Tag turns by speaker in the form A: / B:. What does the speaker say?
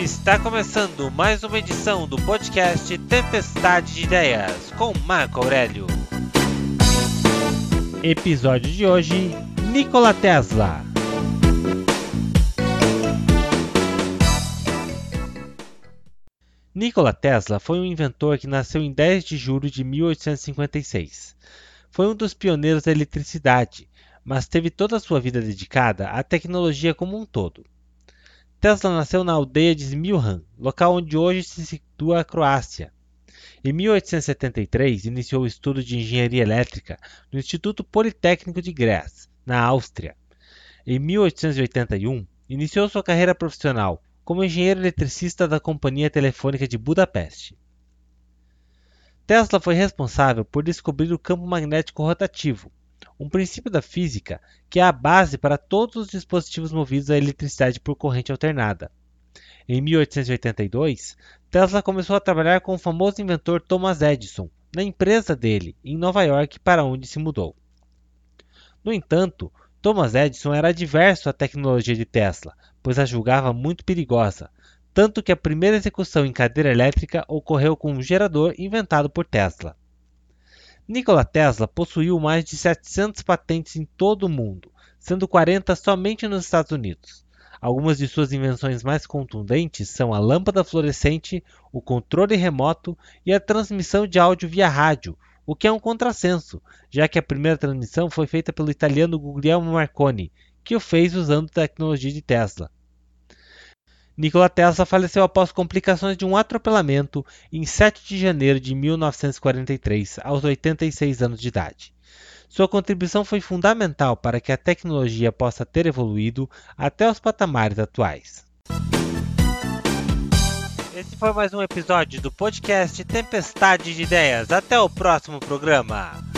A: Está começando mais uma edição do podcast Tempestade de Ideias com Marco Aurélio. Episódio de hoje: Nikola Tesla. Nikola Tesla foi um inventor que nasceu em 10 de julho de 1856. Foi um dos pioneiros da eletricidade, mas teve toda a sua vida dedicada à tecnologia como um todo. Tesla nasceu na aldeia de Smiljan, local onde hoje se situa a Croácia. Em 1873, iniciou o estudo de engenharia elétrica no Instituto Politécnico de Graz, na Áustria. Em 1881, iniciou sua carreira profissional como engenheiro eletricista da Companhia Telefônica de Budapeste. Tesla foi responsável por descobrir o campo magnético rotativo, um princípio da física que é a base para todos os dispositivos movidos à eletricidade por corrente alternada. Em 1882, Tesla começou a trabalhar com o famoso inventor Thomas Edison na empresa dele, em Nova York, para onde se mudou. No entanto, Thomas Edison era adverso à tecnologia de Tesla, pois a julgava muito perigosa, tanto que a primeira execução em cadeira elétrica ocorreu com um gerador inventado por Tesla. Nikola Tesla possuiu mais de 700 patentes em todo o mundo, sendo 40 somente nos Estados Unidos. Algumas de suas invenções mais contundentes são a lâmpada fluorescente, o controle remoto e a transmissão de áudio via rádio, o que é um contrassenso, já que a primeira transmissão foi feita pelo italiano Guglielmo Marconi, que o fez usando tecnologia de Tesla. Nikola Tesla faleceu após complicações de um atropelamento em 7 de janeiro de 1943, aos 86 anos de idade. Sua contribuição foi fundamental para que a tecnologia possa ter evoluído até os patamares atuais. Esse foi mais um episódio do podcast Tempestade de Ideias. Até o próximo programa.